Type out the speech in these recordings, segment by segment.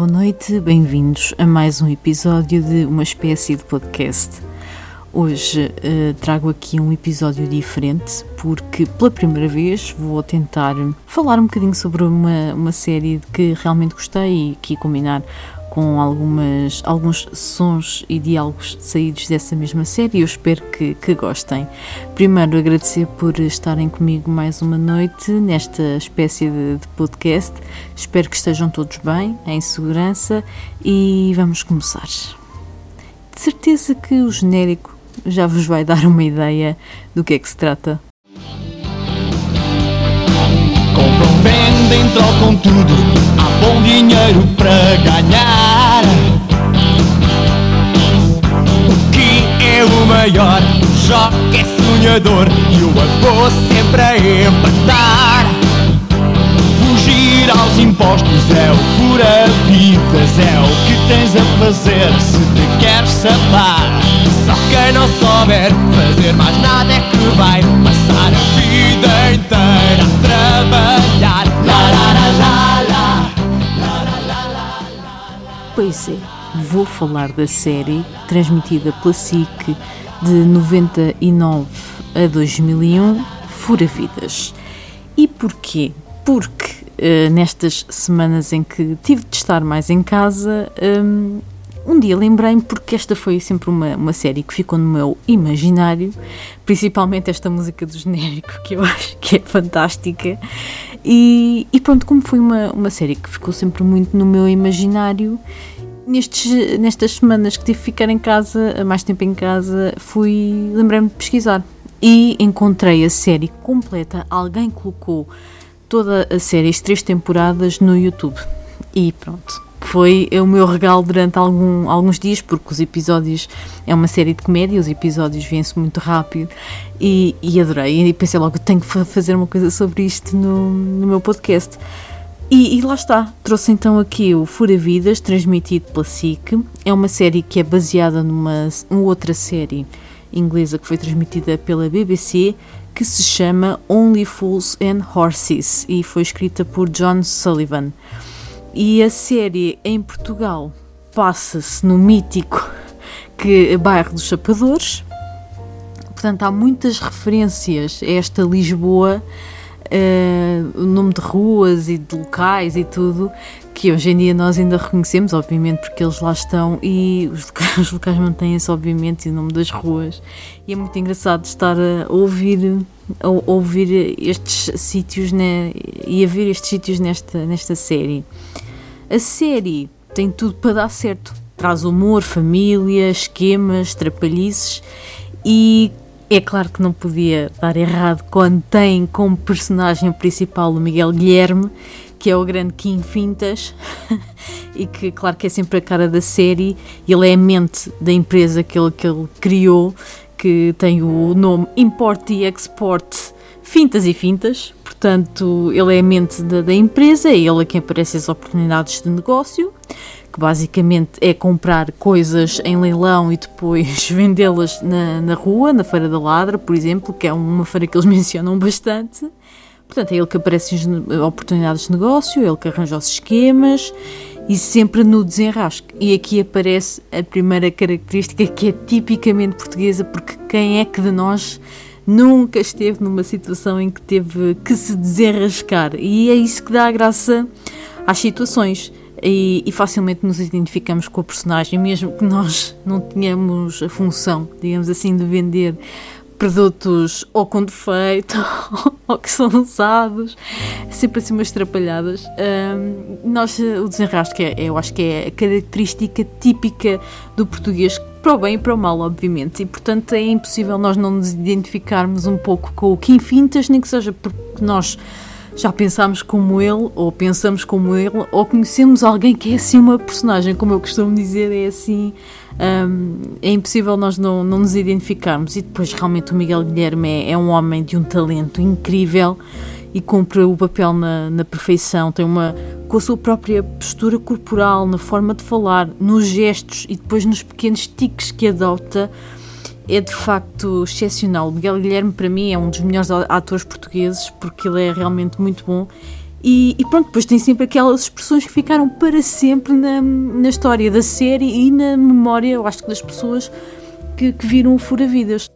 Boa noite, bem-vindos a mais um episódio de uma espécie de podcast. Hoje uh, trago aqui um episódio diferente porque pela primeira vez vou tentar falar um bocadinho sobre uma, uma série que realmente gostei e aqui combinar com algumas, alguns sons e diálogos saídos dessa mesma série eu espero que, que gostem. Primeiro, agradecer por estarem comigo mais uma noite nesta espécie de, de podcast. Espero que estejam todos bem, em segurança e vamos começar. De certeza que o genérico já vos vai dar uma ideia do que é que se trata. Compram, vendem, trocam tudo. Bom dinheiro para ganhar. O que é o maior? O jogo é sonhador e o avô sempre a empatar. Fugir aos impostos é o pura é o que tens a fazer se te queres safar. Só quem não souber fazer mais nada é que vai passar a vida inteira a trabalhar. Lá, lá, lá, lá. É, vou falar da série transmitida pela SIC de 99 a 2001, Fura Vidas. E porquê? Porque eh, nestas semanas em que tive de estar mais em casa, hum, um dia lembrei-me porque esta foi sempre uma, uma série que ficou no meu imaginário, principalmente esta música do genérico que eu acho que é fantástica. E, e pronto, como foi uma, uma série que ficou sempre muito no meu imaginário, nestes, nestas semanas que tive de ficar em casa, mais tempo em casa, fui lembrei-me de pesquisar e encontrei a série completa. Alguém colocou toda a série, as três temporadas, no YouTube. E pronto, foi o meu regalo durante algum, alguns dias, porque os episódios é uma série de comédia, os episódios vêm-se muito rápido e, e adorei. E pensei logo, tenho que fa- fazer uma coisa sobre isto no, no meu podcast. E, e lá está, trouxe então aqui o Fura Vidas, transmitido pela SIC. É uma série que é baseada numa uma outra série inglesa que foi transmitida pela BBC, que se chama Only Fools and Horses e foi escrita por John Sullivan. E a série em Portugal passa-se no mítico que bairro dos Chapadores. Portanto, há muitas referências a esta Lisboa, eh, o nome de ruas e de locais e tudo, que hoje em dia nós ainda reconhecemos, obviamente, porque eles lá estão e os locais, os locais mantêm-se, obviamente, e o nome das ruas. E é muito engraçado estar a ouvir, a ouvir estes sítios né, e a ver estes sítios nesta, nesta série. A série tem tudo para dar certo. Traz humor, família, esquemas, trapalhices e é claro que não podia dar errado quando tem como personagem principal o Miguel Guilherme, que é o grande Kim Fintas, e que, claro, que é sempre a cara da série. Ele é a mente da empresa que ele, que ele criou, que tem o nome Import e Export Fintas e Fintas. Portanto, ele é a mente da, da empresa, é ele a quem aparecem as oportunidades de negócio, que basicamente é comprar coisas em leilão e depois vendê-las na, na rua, na Feira da Ladra, por exemplo, que é uma feira que eles mencionam bastante. Portanto, é ele que aparece as oportunidades de negócio, é ele que arranja os esquemas e sempre no desenrasque. E aqui aparece a primeira característica que é tipicamente portuguesa, porque quem é que de nós nunca esteve numa situação em que teve que se desenrascar? E é isso que dá a graça às situações. E, e facilmente nos identificamos com a personagem, mesmo que nós não tenhamos a função, digamos assim, de vender produtos ou com defeito ou que são usados, sempre assim umas trapalhadas. Ahm, nós, o desenrasque, é, eu acho que é a característica típica do português, para o bem e para o mal, obviamente, e portanto é impossível nós não nos identificarmos um pouco com o Kim Fintas, nem que seja porque nós já pensámos como ele, ou pensamos como ele, ou conhecemos alguém que é assim uma personagem, como eu costumo dizer, é assim. Um, é impossível nós não, não nos identificarmos. E depois, realmente, o Miguel Guilherme é, é um homem de um talento incrível e cumpre o papel na, na, perfeição. Tem uma. com a sua própria postura corporal, na forma de falar, nos gestos e depois nos pequenos tiques que adota é de facto excepcional. O Miguel Guilherme, para mim, é um dos melhores atores portugueses porque ele é realmente muito bom. E, e, pronto, depois tem sempre aquelas expressões que ficaram para sempre na, na história da série e na memória, eu acho que das pessoas que, que viram o Fura Vidas.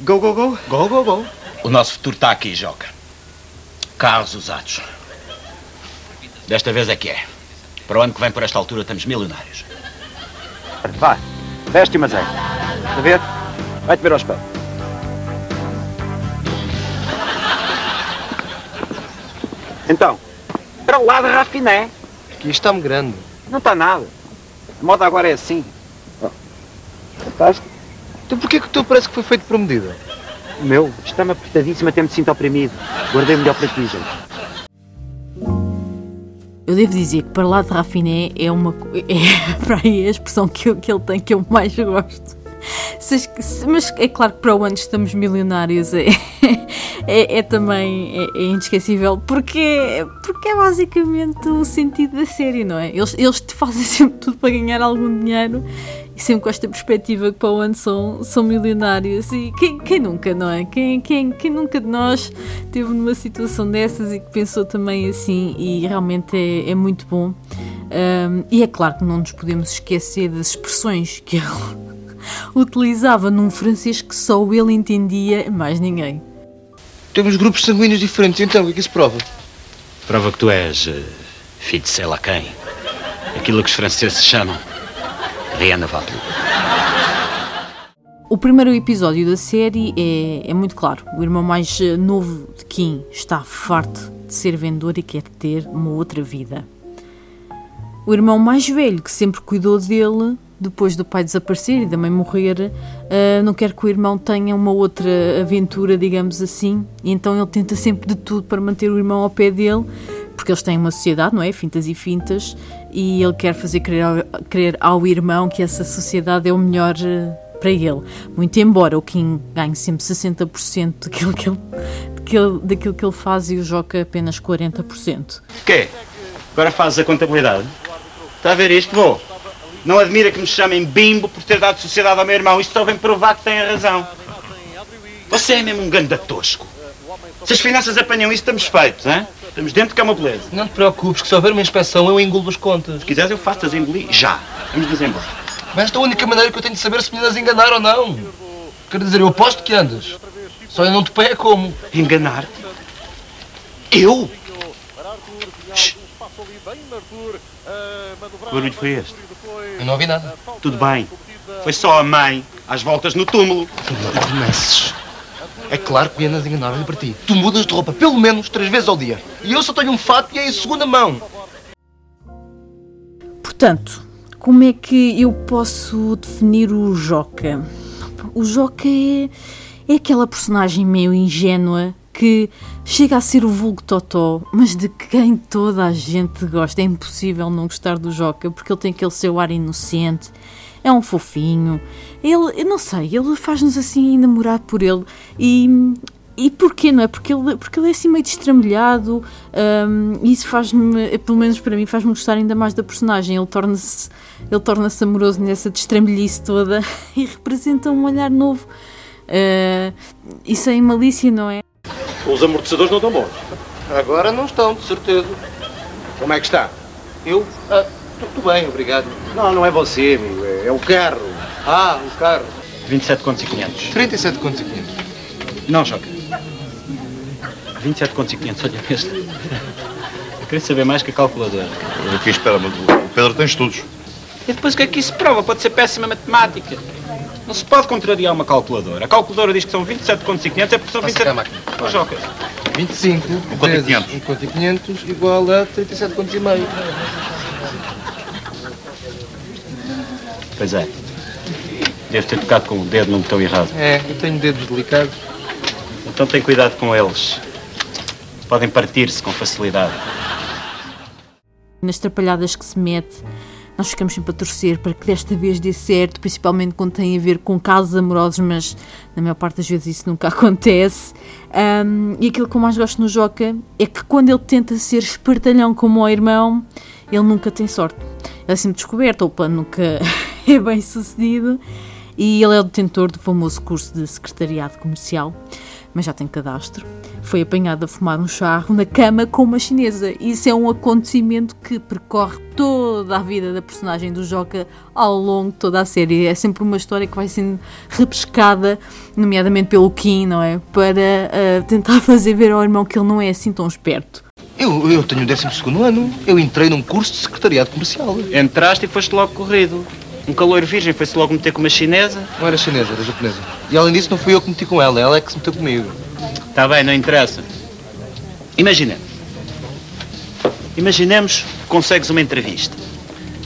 Go, go, go, go, go, go. O nosso futuro está aqui, Joca. Carros usados. Desta vez é que é. Para o ano que vem, por esta altura, estamos milionários. Vai, veste mas é. Está a ver? Vai-te ver ao espelho. Então, para o lado rafiné. Aqui está-me grande. Não está nada. A moda agora é assim. Oh. Fantástico. Então porquê que o teu parece que foi feito por medida? O meu está-me apertadíssimo até me sinto oprimido. Guardei melhor para ti, gente. Eu devo dizer que para lá de Rafiné é uma é para aí a expressão que, eu, que ele tem que eu mais gosto mas é claro que para o ano estamos milionários é, é, é também é, é, inesquecível porque, porque é basicamente o sentido da série, não é? Eles, eles te fazem sempre tudo para ganhar algum dinheiro e sempre com esta perspectiva que para o ano são, são milionários e quem, quem nunca, não é? Quem, quem, quem nunca de nós teve numa situação dessas e que pensou também assim e realmente é, é muito bom. Um, e é claro que não nos podemos esquecer das expressões que ele utilizava num francês que só ele entendia, mais ninguém. Temos grupos sanguíneos diferentes, então o que é que isso prova? Prova que tu és uh, filho de sei lá quem. Aquilo que os franceses chamam rien ne va plus. O primeiro episódio da série é, é, muito claro. O irmão mais eh, novo de Kim está farto de ser vendedor e quer ter uma outra vida. O irmão mais velho, que sempre cuidou dele, depois do pai desaparecer e da mãe morrer, uh, não quer que o irmão tenha uma outra aventura, digamos assim, e então ele tenta sempre de tudo para manter o irmão ao pé dele, porque eles têm uma sociedade, não é? Fintas e fintas, e ele quer fazer crer ao, crer ao irmão que essa sociedade é o melhor uh, para ele. Muito embora o Kim ganhe sempre 60% daquilo que ele, daquilo, daquilo que ele faz e o Joca apenas 40%. Quê? Agora fazes a contabilidade? Está a ver isto? Vou. Não admira que me chamem bimbo por ter dado sociedade ao meu irmão. Isto só vem provar que tem a razão. Você é mesmo um ganda tosco. Se as finanças apanham isso, estamos feitos, hein? Estamos dentro que é uma beleza. Não te preocupes, que se houver uma inspeção, eu engulo as contas. Se quiseres, eu faço-as engolir já. Vamos nos embora. Mas esta é a única maneira que eu tenho de saber se me andas a enganar ou não. Quer dizer, eu aposto que andas. Só eu não te pego como. Enganar-te? Eu? Que barulho foi este? Eu não ouvi nada. Tudo bem. Foi só a mãe, às voltas no túmulo. Tu comeces. É claro que andas a enganar-lhe para ti. Tu mudas de roupa pelo menos três vezes ao dia. E eu só tenho um fato e é em segunda mão. Portanto, como é que eu posso definir o Joca? O Joca é, é aquela personagem meio ingênua que chega a ser o vulgo Totó, mas de quem toda a gente gosta. É impossível não gostar do Joca, porque ele tem aquele seu ar inocente, é um fofinho. Ele, eu não sei, ele faz-nos assim enamorar por ele. E, e porquê, não é? Porque ele, porque ele é assim meio destramelhado um, e isso faz-me, pelo menos para mim, faz-me gostar ainda mais da personagem. Ele torna-se ele torna-se amoroso nessa destramelhice toda e representa um olhar novo. Uh, e sem malícia, não é? Os amortecedores não estão bons. Agora não estão, de certeza. Como é que está? Eu? Ah, tudo bem, obrigado. Não, não é você, amigo. É, o carro. Ah, o carro. 27 contos e 500. 37 contos e 500. Não, Joca. 27 contos e 500, olha este. Eu queria saber mais que a calculadora. Aqui, espera, mas o Pedro tem estudos. E depois o que é que isso prova? Pode ser péssima matemática. Não se pode contrariar uma calculadora. A calculadora diz que são 27 contos e 500, é porque são 27... máquina. Oh, Joca. 25 Um e vezes 500. um conto e 500 igual a 37 contos e meio. Pois é. Devo ter tocado com o dedo no botão errado. É, eu tenho dedos delicados. Então tem cuidado com eles. podem partir-se com facilidade. Nas trapalhadas que se mete, nós ficamos sempre a torcer para que desta vez dê certo, principalmente quando tem a ver com casos amorosos, mas na maior parte das vezes isso nunca acontece. Um, e aquilo que eu mais gosto no Joca é que quando ele tenta ser espertalhão como o irmão, ele nunca tem sorte. Ele é sempre descoberto, ou o plano nunca é bem sucedido. E ele é o detentor do famoso curso de secretariado comercial, mas já tem cadastro. Foi apanhado a fumar um charro na cama com uma chinesa. Isso é um acontecimento que percorre toda a vida da personagem do Joca ao longo de toda a série. É sempre uma história que vai sendo repescada, nomeadamente pelo Kim, não é? Para uh, tentar fazer ver ao irmão que ele não é assim tão esperto. Eu, eu tenho o 12 ano. Eu entrei num curso de secretariado comercial. Entraste e foste logo corrido. Um calor virgem foi-se logo meter com uma chinesa. Não era chinesa, era japonesa. E além disso, não fui eu que meti com ela, ela é que se meteu comigo. Está bem, não interessa. Imaginemos. Imaginemos que consegues uma entrevista.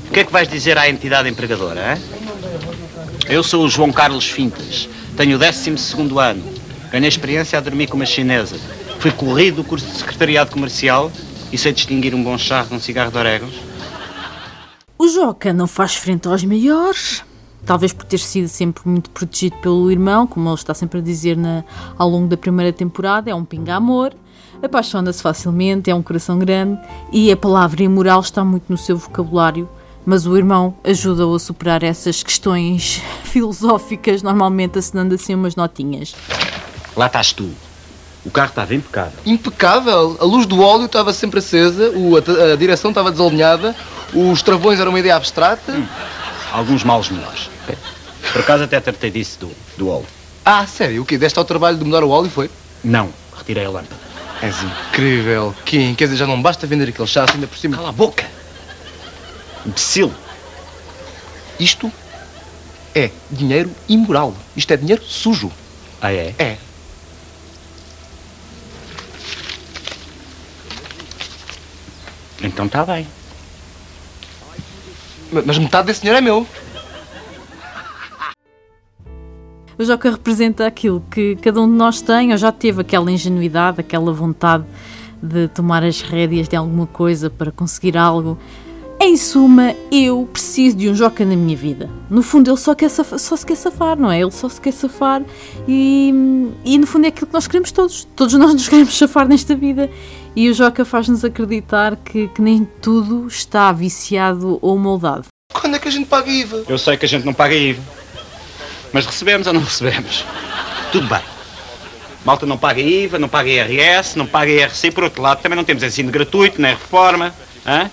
O que é que vais dizer à entidade empregadora, hein? Eu sou o João Carlos Fintas. Tenho o 12 ano. Ganhei experiência a dormir com uma chinesa. Fui corrido do curso de secretariado comercial e sei distinguir um bom charro de um cigarro de orégãos. O Joca não faz frente aos maiores, talvez por ter sido sempre muito protegido pelo irmão, como ele está sempre a dizer na, ao longo da primeira temporada, é um pinga-amor, apaixona-se facilmente, é um coração grande e a palavra imoral está muito no seu vocabulário, mas o irmão ajuda-o a superar essas questões filosóficas, normalmente assinando assim umas notinhas. Lá estás tu. O carro estava impecável. Impecável? A luz do óleo estava sempre acesa, o, a, a direção estava desalinhada, os travões eram uma ideia abstrata. Hum. Alguns males menores. Por acaso até tratei disso do, do óleo. Ah, sério? O quê? Deste ao trabalho de mudar o óleo, foi? Não, retirei a lâmpada. És incrível. Kim, quer dizer, já não basta vender aquele chá ainda por cima. Cala a boca! Imbecil! Isto é dinheiro imoral. Isto é dinheiro sujo. Ah, é? É. Então está bem. Mas metade desse dinheiro é meu. O Joca representa aquilo que cada um de nós tem, ou já teve aquela ingenuidade, aquela vontade de tomar as rédeas de alguma coisa para conseguir algo. Em suma, eu preciso de um Joca na minha vida. No fundo, ele só, quer safar, só se quer safar, não é? Ele só se quer safar e, e, no fundo, é aquilo que nós queremos todos. Todos nós nos queremos safar nesta vida. E o Joca faz-nos acreditar que, que nem tudo está viciado ou moldado. Quando é que a gente paga IVA? Eu sei que a gente não paga IVA. Mas recebemos ou não recebemos? Tudo bem. Malta não paga IVA, não paga IRS, não paga IRC. Por outro lado, também não temos ensino gratuito, nem reforma. Hã?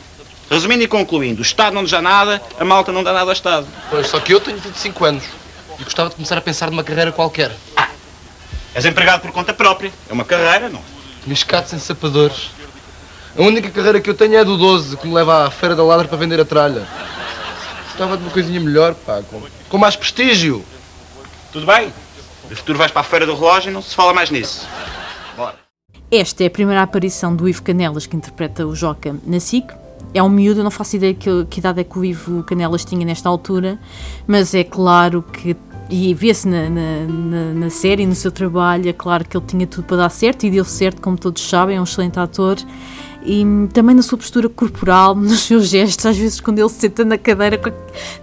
Resumindo e concluindo, o Estado não nos dá nada, a malta não dá nada ao Estado. Pois, só que eu tenho 25 anos e gostava de começar a pensar numa carreira qualquer. Ah, és empregado por conta própria. É uma carreira, não? Miscados em sapadores. A única carreira que eu tenho é a do 12, que me leva à Feira da Ladra para vender a tralha. Gostava de uma coisinha melhor, pá, com, com mais prestígio. Tudo bem. De futuro vais para a Feira do Relógio e não se fala mais nisso. Bora. Esta é a primeira aparição do Ivo Canelas, que interpreta o Joca na SIC é um miúdo, eu não faço ideia que, que idade é que o Ivo Canelas tinha nesta altura, mas é claro que e vê-se na, na, na, série, no seu trabalho, é claro que ele tinha tudo para dar certo e deu certo, como todos sabem, é um excelente ator. E também na sua postura corporal, nos seus gestos, às vezes quando ele se senta na cadeira,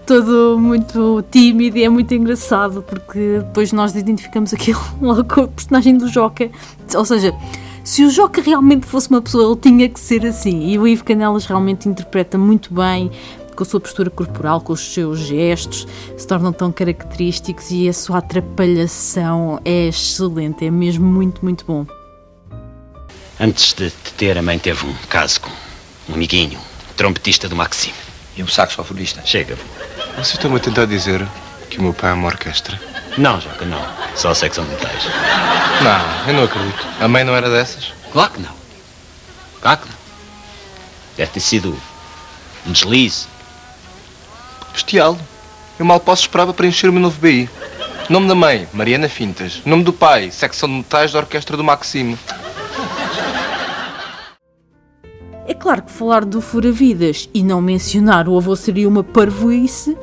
todo muito tímido, e é muito engraçado, porque depois nós identificamos aquilo logo com o personagem do Joca. Ou seja, se o Joca realmente fosse uma pessoa, ele tinha que ser assim. E o Ivo Canelas realmente interpreta muito bem, com a sua postura corporal, com os seus gestos, se tornam tão característicos e a sua atrapalhação é excelente, é mesmo muito, muito bom. Antes de te ter, a mãe teve um caso com um amiguinho, trompetista do Maxime. E um saxofonista. Chega. Vocês estão-me a tentar dizer que o meu pai é uma orquestra? Não, Joca, não. Só a secção de metais. Não, eu não acredito. A mãe não era dessas? Claro que não. Claro que não. Deve ter sido um deslize. Bestial. Eu mal posso esperar para preencher o meu novo BI. Nome da mãe, Mariana Fintas. Nome do pai, secção de metais da Orquestra do Maximo. É claro que falar do Fura-Vidas e não mencionar o avô seria uma parvoíce,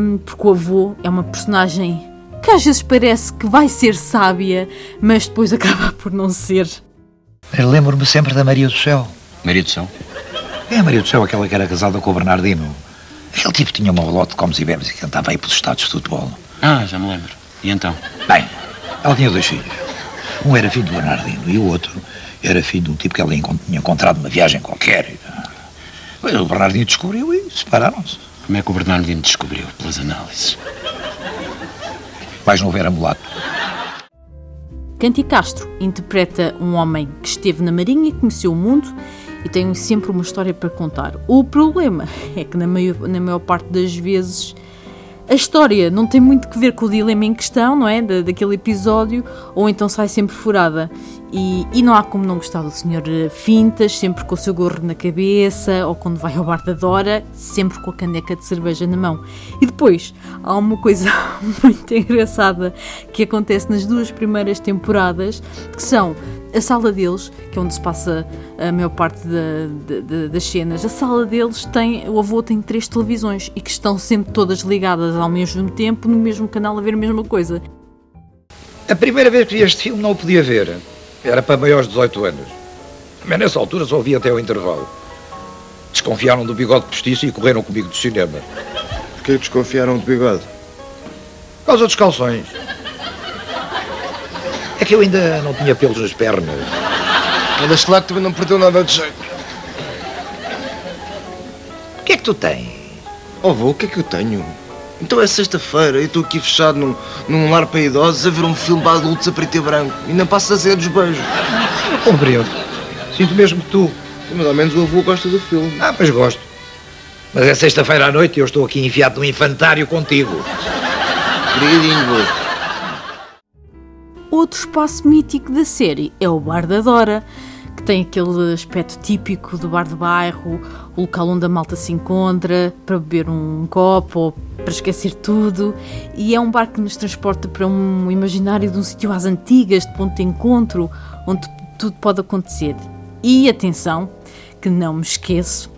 um, porque o avô é uma personagem que às vezes parece que vai ser sábia, mas depois acaba por não ser. Eu lembro-me sempre da Maria do Céu. Maria do Céu? É a Maria do Céu, aquela que era casada com o Bernardino. Aquele tipo tinha uma lote de comes e bebes e que andava aí pelos estados de futebol. Ah, já me lembro. E então? Bem, ela tinha dois filhos. Um era filho do Bernardino e o outro era filho de um tipo que ela tinha encontrado numa viagem qualquer. O Bernardino descobriu e separaram-se. Como é que o Bernardino descobriu? Pelas análises. Mais novo era mulato. Canti Castro interpreta um homem que esteve na Marinha e conheceu o mundo e tem sempre uma história para contar. O problema é que, na maior, na maior parte das vezes, a história não tem muito que ver com o dilema em questão, não é? Da, daquele episódio, ou então sai sempre furada. E, e, não há como não gostar do Sr. Fintas, sempre com o seu gorro na cabeça, ou quando vai ao bar da Dora, sempre com a caneca de cerveja na mão. E depois, há uma coisa muito engraçada que acontece nas duas primeiras temporadas, que são a sala deles, que é onde se passa a maior parte de, de, das cenas, a sala deles tem, o avô tem três televisões e que estão sempre todas ligadas ao mesmo tempo, no mesmo canal, a ver a mesma coisa. A primeira vez que vi este filme não o podia ver. Era para maiores de 18 anos. Mas nessa altura só vi até o intervalo. Desconfiaram do bigode postiço e correram comigo do cinema. Porquê desconfiaram do bigode? Por causa dos calções. É que eu ainda não tinha pelos nas pernas. Mas lá que também não perdeu nada de jeito. O que é que tu tens? Oh, vô, o que é que eu tenho? Então é sexta-feira e estou aqui fechado num, num lar para idosos a ver um filme para adultos a preto e branco. E não passa a ser dos beijos. Eu compreendo. Sinto mesmo que tu. Mas ao menos o avô gosta do filme. Ah, pois gosto. Mas é sexta-feira à noite e eu estou aqui enfiado num infantário contigo. Obrigadinho, vô. Outro espaço mítico da série é o Bar da Dora, que tem aquele aspecto típico do bar de bairro, o local onde a malta se encontra para beber um copo ou para esquecer tudo. E é um bar que nos transporta para um imaginário de um sítio às antigas, de ponto de encontro, onde tudo pode acontecer. E atenção, que não me esqueço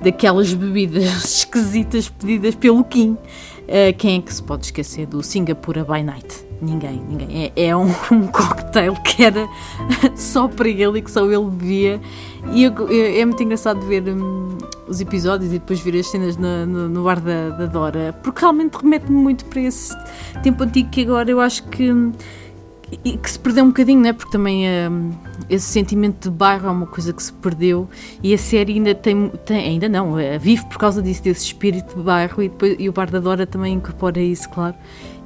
daquelas bebidas esquisitas pedidas pelo Kim. Uh, quem é que se pode esquecer do Singapura by Night? Ninguém, ninguém. É, é um, um, cocktail que era só para ele e que só ele bebia. E eu, é muito engraçado ver hum, os episódios e depois ver as cenas no, no, no bar da, da Dora, porque realmente remete-me muito para esse tempo antigo que agora eu acho que. Hum, e que se perdeu um bocadinho, né? porque também hum, esse sentimento de bairro é uma coisa que se perdeu e a série ainda tem, tem ainda não, é, vive por causa disso, desse espírito de bairro e, depois, e o Bar da Dora também incorpora isso, claro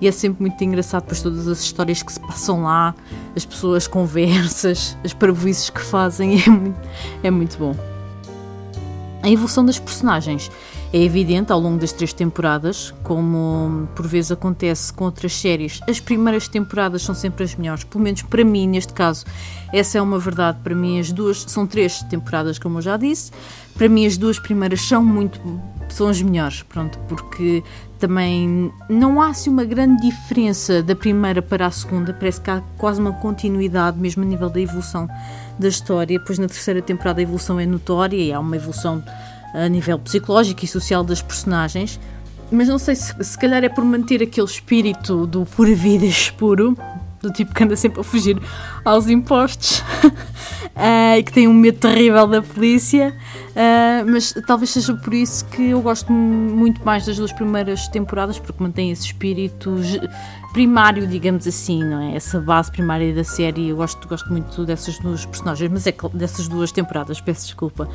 e é sempre muito engraçado, pois todas as histórias que se passam lá, as pessoas conversas, as parvoices que fazem, é muito, é muito bom. A evolução das personagens é evidente ao longo das três temporadas, como por vezes acontece com outras séries. As primeiras temporadas são sempre as melhores, pelo menos para mim, neste caso, essa é uma verdade. Para mim, as duas são três temporadas, como eu já disse. Para mim, as duas primeiras são muito são as melhores, pronto, porque também não há assim uma grande diferença da primeira para a segunda, parece que há quase uma continuidade, mesmo a nível da evolução da história. Pois na terceira temporada a evolução é notória e há uma evolução a nível psicológico e social das personagens. Mas não sei se, se calhar é por manter aquele espírito do pura vida puro, do tipo que anda sempre a fugir aos impostos uh, e que tem um medo terrível da polícia. Uh, mas talvez seja por isso que eu gosto muito mais das duas primeiras temporadas, porque mantém esse espírito primário, digamos assim, não é? Essa base primária da série. Eu gosto, gosto muito dessas duas personagens, mas é dessas duas temporadas, peço desculpa.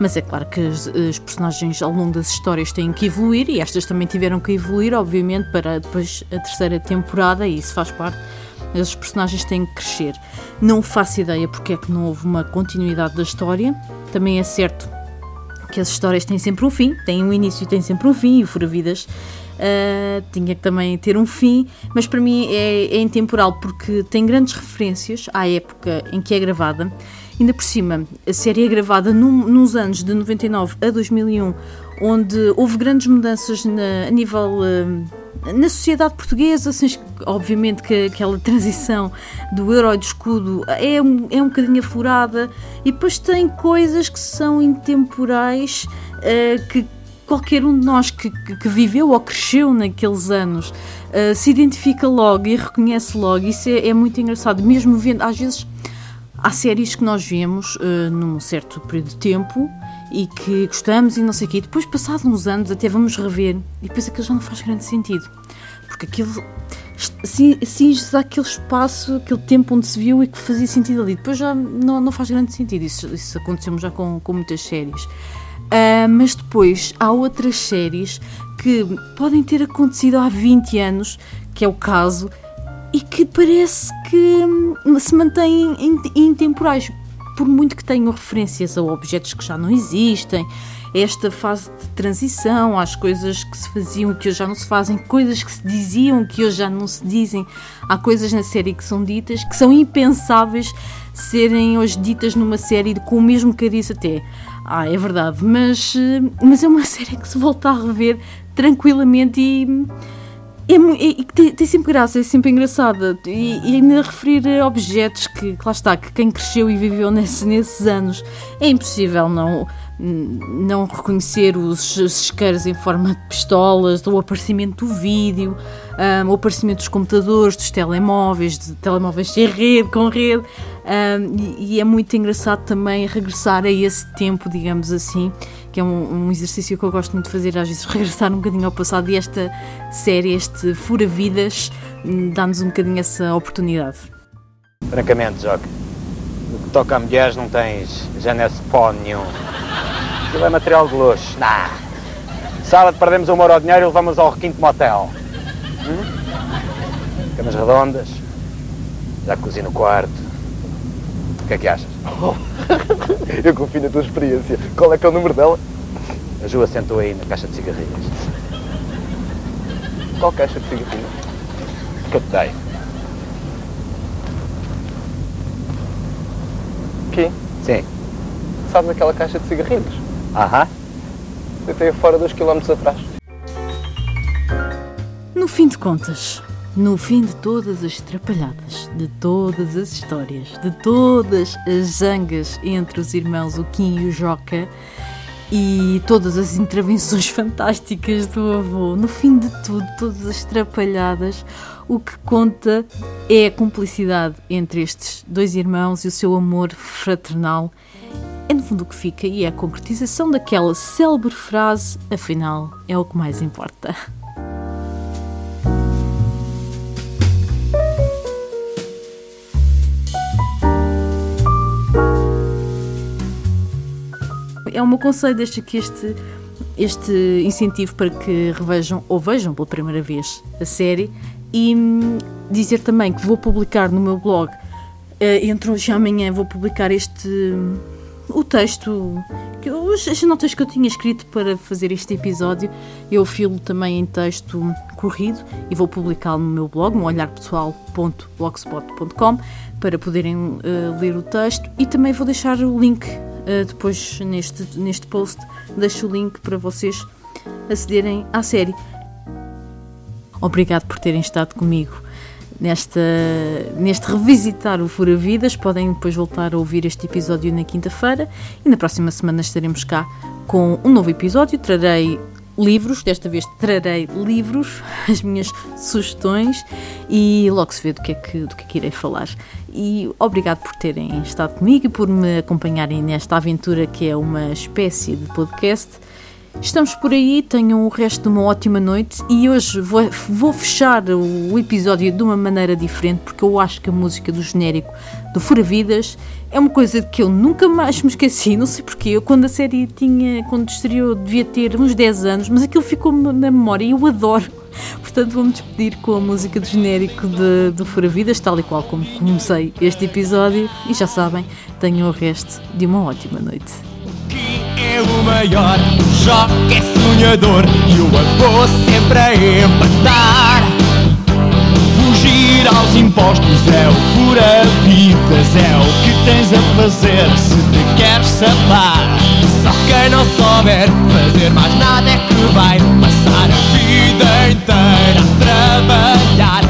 Mas é claro que as, as personagens ao longo das histórias têm que evoluir e estas também tiveram que evoluir, obviamente, para depois a terceira temporada, e isso faz parte esses personagens têm que crescer. Não faço ideia porque é que não houve uma continuidade da história. Também é certo que as histórias têm sempre um fim, têm um início e têm sempre um fim, e Fura Vidas uh, tinha que também ter um fim, mas para mim é, é intemporal porque tem grandes referências à época em que é gravada. Ainda por cima, a série é gravada num, nos anos de 99 a 2001, onde houve grandes mudanças na, a nível. Uh, na sociedade portuguesa, assim, obviamente que aquela transição do euro e do escudo é um, é um bocadinho aflorada e depois tem coisas que são intemporais uh, que qualquer um de nós que, que, viveu ou cresceu naqueles anos uh, se identifica logo e reconhece logo. Isso é, é muito engraçado, mesmo vendo, às vezes há séries que nós vemos uh, num certo período de tempo e que gostamos e não sei o quê. Depois, passados uns anos, até vamos rever e depois aquilo já não faz grande sentido. Porque aquilo cinge-se àquele espaço, aquele tempo onde se viu e que fazia sentido ali. Depois já não, não faz grande sentido. Isso, isso aconteceu já com, com muitas séries. Uh, mas depois há outras séries que podem ter acontecido há 20 anos, que é o caso, e que parece que hum, se mantêm intemporais, por muito que tenham referências a objetos que já não existem, esta fase de transição, às coisas que se faziam que hoje já não se fazem, coisas que se diziam que hoje já não se dizem. Há coisas na série que são ditas que são impensáveis serem hoje ditas numa série com o mesmo cariz até. Ah, é verdade, mas, eh, mas é uma série que se volta a rever tranquilamente e. É, é, tem, tem, sempre graça, é sempre engraçada. E, e ainda referir a objetos que, que, lá está, que quem cresceu e viveu nesse, nesses anos é impossível não não reconhecer os isqueiros em forma de pistolas, o aparecimento do vídeo, um, o aparecimento dos computadores, dos telemóveis, de telemóveis sem rede, com rede, um, e, e, é muito engraçado também regressar a esse tempo, digamos assim, que é um, um, exercício que eu gosto muito de fazer, às vezes regressar um bocadinho ao passado, e esta série, este Fura Vidas, hum, dá-nos um bocadinho essa oportunidade. Francamente, Joque, no que toca a mulheres não tens janesse pó nenhum. Aquilo é material de luxo. Nah. Sábado perdemos um euro ao dinheiro e levamos ao requinto motel. Hum? Camas redondas. Já cozinho no quarto. O que é que achas? Oh. Eu confio na tua experiência. Qual é que é o número dela? A Ju assentou aí na caixa de cigarrilhas. Qual caixa de cigarrilhas? Que eu te dei. Que? Sim. Sabes aquela caixa de cigarrilhos? Aham. Deitei fora dois quilómetros atrás. No fim de contas, no fim de todas as trapalhadas, de todas as histórias, de todas as zangas entre os irmãos o Kim e o Joca e todas as intervenções fantásticas do avô, no fim de tudo, todas as trapalhadas, o que conta é a cumplicidade entre estes dois irmãos e o seu amor fraternal é no fundo o que fica e é a concretização daquela célebre frase: afinal, é o que mais importa. É um conselho deixa que este, este incentivo para que revejam ou vejam pela primeira vez a série e hum, dizer também que vou publicar no meu blog, eh, entre hoje e amanhã, vou publicar este o texto, as notas que eu tinha escrito para fazer este episódio, eu filo também em texto corrido e vou publicá-lo no meu blog, no olharpessoal.blogspot.com, para poderem uh, ler o texto e também vou deixar o link uh, depois neste, neste post, deixo o link para vocês acederem à série. Obrigado por terem estado comigo nesta, neste revisitar o Fura Vidas. Podem depois voltar a ouvir este episódio na quinta-feira e na próxima semana estaremos cá com um novo episódio. Trarei livros, desta vez trarei livros, as minhas sugestões e logo se vê do que é que, do que, é que irei falar. E obrigado por terem estado comigo e por me acompanharem nesta aventura que é uma espécie de podcast. Estamos por aí, tenham o resto de uma ótima noite e hoje vou, vou, fechar o episódio de uma maneira diferente porque eu acho que a música do genérico do Fura Vidas é uma coisa que eu nunca mais me esqueci, não sei porquê. Eu, quando a série tinha, quando estreou, devia ter uns 10 anos, mas aquilo ficou na memória e eu adoro. Portanto, vou-me despedir com a música do genérico de, do Fura Vidas, tal e qual como comecei este episódio. E já sabem, tenham o resto de uma ótima noite é o maior, o Joca é sonhador e o avô sempre a empatar. Fugir aos impostos é o pura vidas, é o que tens a fazer se te queres safar. Só quem não souber fazer mais nada é que vai passar a vida inteira a trabalhar.